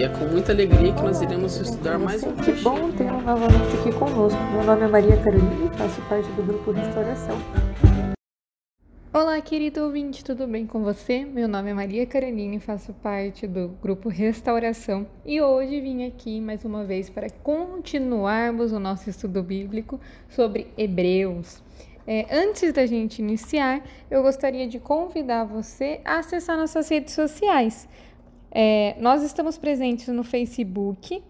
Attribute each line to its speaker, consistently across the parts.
Speaker 1: e é com muita alegria que nós iremos estudar mais um
Speaker 2: Que bom tê-lo novamente aqui conosco. Meu nome é Maria Carolina e faço parte do grupo Restauração.
Speaker 3: Olá, querido ouvinte, tudo bem com você? Meu nome é Maria Carolina e faço parte do grupo Restauração e hoje vim aqui mais uma vez para continuarmos o nosso estudo bíblico sobre Hebreus. É, antes da gente iniciar, eu gostaria de convidar você a acessar nossas redes sociais. É, nós estamos presentes no Facebook,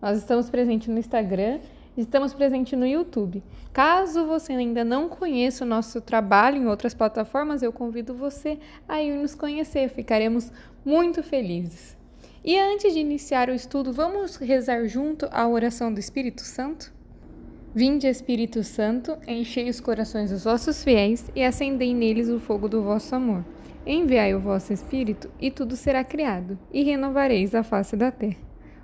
Speaker 3: nós estamos presentes no Instagram, estamos presentes no YouTube. Caso você ainda não conheça o nosso trabalho em outras plataformas, eu convido você a ir nos conhecer, ficaremos muito felizes. E antes de iniciar o estudo, vamos rezar junto a oração do Espírito Santo? Vinde, Espírito Santo, enchei os corações dos vossos fiéis e acendei neles o fogo do vosso amor. Enviai o vosso Espírito, e tudo será criado, e renovareis a face da terra.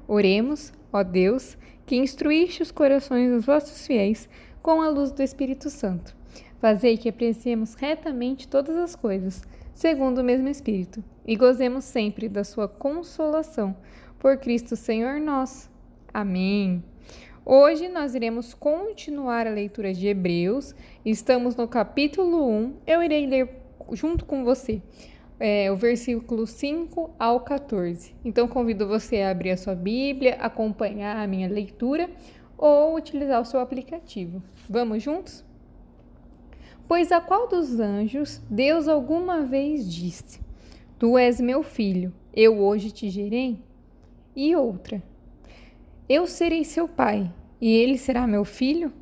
Speaker 3: Oremos, ó Deus, que instruíste os corações dos vossos fiéis com a luz do Espírito Santo. Fazei que apreciemos retamente todas as coisas, segundo o mesmo Espírito, e gozemos sempre da sua consolação. Por Cristo Senhor nosso. Amém. Hoje nós iremos continuar a leitura de Hebreus. Estamos no capítulo 1. Eu irei ler junto com você é, o versículo 5 ao 14. Então convido você a abrir a sua Bíblia, acompanhar a minha leitura ou utilizar o seu aplicativo. Vamos juntos? Pois a qual dos anjos Deus alguma vez disse: Tu és meu filho, eu hoje te gerei? E outra: Eu serei seu pai, e ele será meu filho?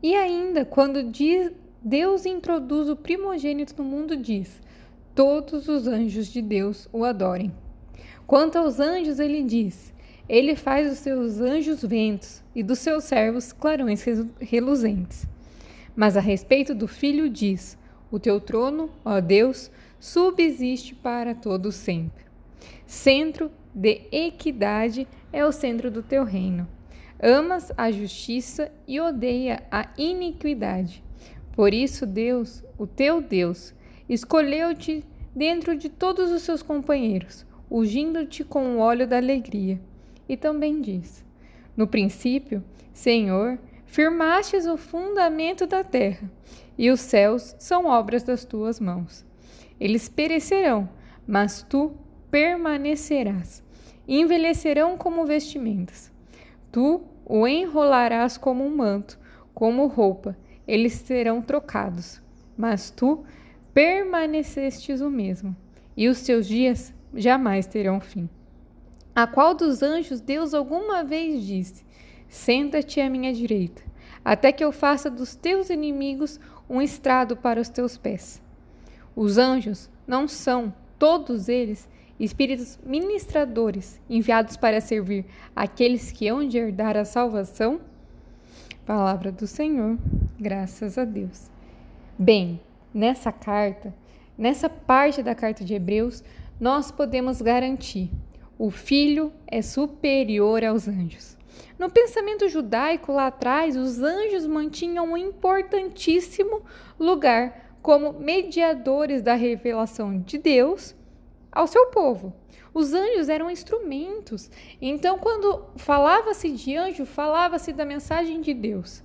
Speaker 3: E ainda, quando diz, Deus introduz o primogênito no mundo, diz: Todos os anjos de Deus o adorem. Quanto aos anjos, ele diz: Ele faz dos seus anjos ventos e dos seus servos clarões reluzentes. Mas a respeito do filho, diz: O teu trono, ó Deus, subsiste para todo sempre. Centro de equidade é o centro do teu reino. Amas a justiça e odeia a iniquidade. Por isso, Deus, o teu Deus, escolheu-te dentro de todos os seus companheiros, ungindo-te com o óleo da alegria. E também diz: No princípio, Senhor, firmastes o fundamento da terra, e os céus são obras das tuas mãos. Eles perecerão, mas tu permanecerás. Envelhecerão como vestimentas. Tu o enrolarás como um manto, como roupa. Eles serão trocados, mas tu permanecestes o mesmo, e os teus dias jamais terão fim. A qual dos anjos Deus alguma vez disse: Senta-te à minha direita, até que eu faça dos teus inimigos um estrado para os teus pés. Os anjos não são, todos eles, espíritos ministradores enviados para servir aqueles que hão de herdar a salvação? Palavra do Senhor, graças a Deus. Bem, nessa carta, nessa parte da carta de Hebreus, nós podemos garantir: o filho é superior aos anjos. No pensamento judaico lá atrás, os anjos mantinham um importantíssimo lugar como mediadores da revelação de Deus ao seu povo. Os anjos eram instrumentos. Então, quando falava-se de anjo, falava-se da mensagem de Deus.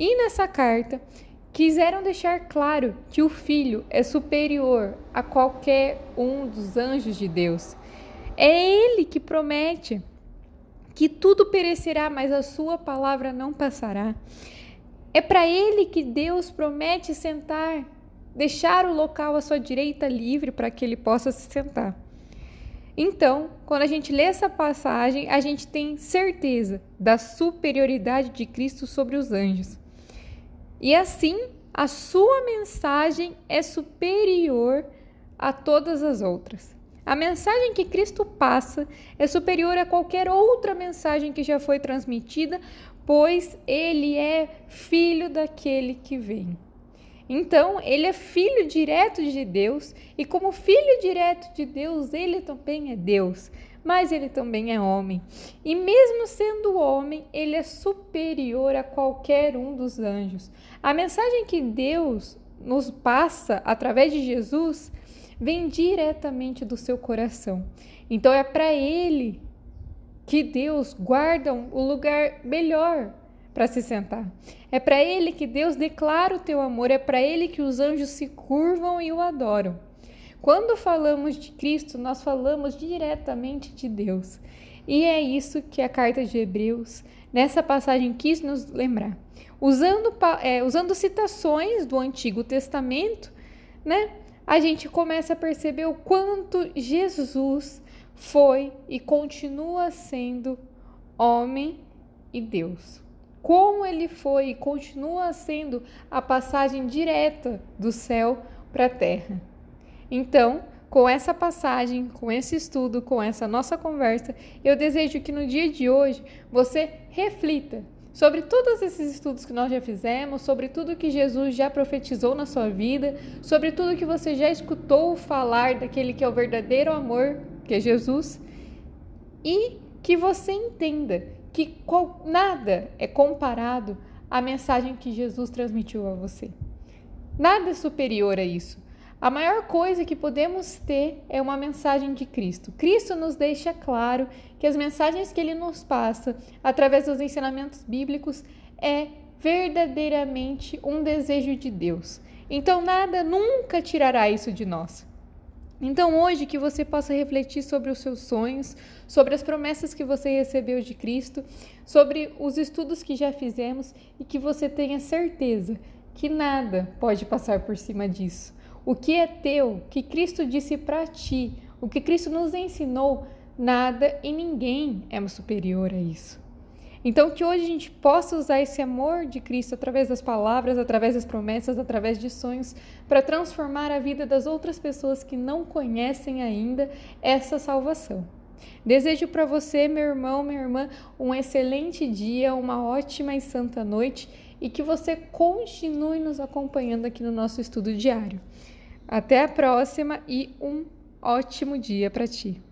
Speaker 3: E nessa carta, quiseram deixar claro que o filho é superior a qualquer um dos anjos de Deus. É ele que promete que tudo perecerá, mas a sua palavra não passará. É para ele que Deus promete sentar, deixar o local à sua direita livre para que ele possa se sentar. Então, quando a gente lê essa passagem, a gente tem certeza da superioridade de Cristo sobre os anjos. E assim, a sua mensagem é superior a todas as outras. A mensagem que Cristo passa é superior a qualquer outra mensagem que já foi transmitida, pois ele é filho daquele que vem. Então, ele é filho direto de Deus, e como filho direto de Deus, ele também é Deus, mas ele também é homem. E mesmo sendo homem, ele é superior a qualquer um dos anjos. A mensagem que Deus nos passa através de Jesus vem diretamente do seu coração. Então é para ele que Deus guarda o lugar melhor para se sentar. É para ele que Deus declara o teu amor, é para ele que os anjos se curvam e o adoram. Quando falamos de Cristo, nós falamos diretamente de Deus. E é isso que a carta de Hebreus, nessa passagem, quis nos lembrar. Usando, é, usando citações do Antigo Testamento, né, a gente começa a perceber o quanto Jesus foi e continua sendo homem e Deus. Como ele foi e continua sendo a passagem direta do céu para a terra. Então, com essa passagem, com esse estudo, com essa nossa conversa, eu desejo que no dia de hoje você reflita sobre todos esses estudos que nós já fizemos, sobre tudo que Jesus já profetizou na sua vida, sobre tudo que você já escutou falar daquele que é o verdadeiro amor, que é Jesus, e que você entenda que nada é comparado à mensagem que Jesus transmitiu a você. Nada é superior a isso. A maior coisa que podemos ter é uma mensagem de Cristo. Cristo nos deixa claro que as mensagens que ele nos passa através dos ensinamentos bíblicos é verdadeiramente um desejo de Deus. Então nada nunca tirará isso de nós. Então hoje que você possa refletir sobre os seus sonhos, sobre as promessas que você recebeu de Cristo, sobre os estudos que já fizemos e que você tenha certeza que nada pode passar por cima disso o que é teu, que Cristo disse para ti, o que Cristo nos ensinou, nada e ninguém é superior a isso. Então, que hoje a gente possa usar esse amor de Cristo através das palavras, através das promessas, através de sonhos, para transformar a vida das outras pessoas que não conhecem ainda essa salvação. Desejo para você, meu irmão, minha irmã, um excelente dia, uma ótima e santa noite e que você continue nos acompanhando aqui no nosso estudo diário. Até a próxima e um ótimo dia para ti.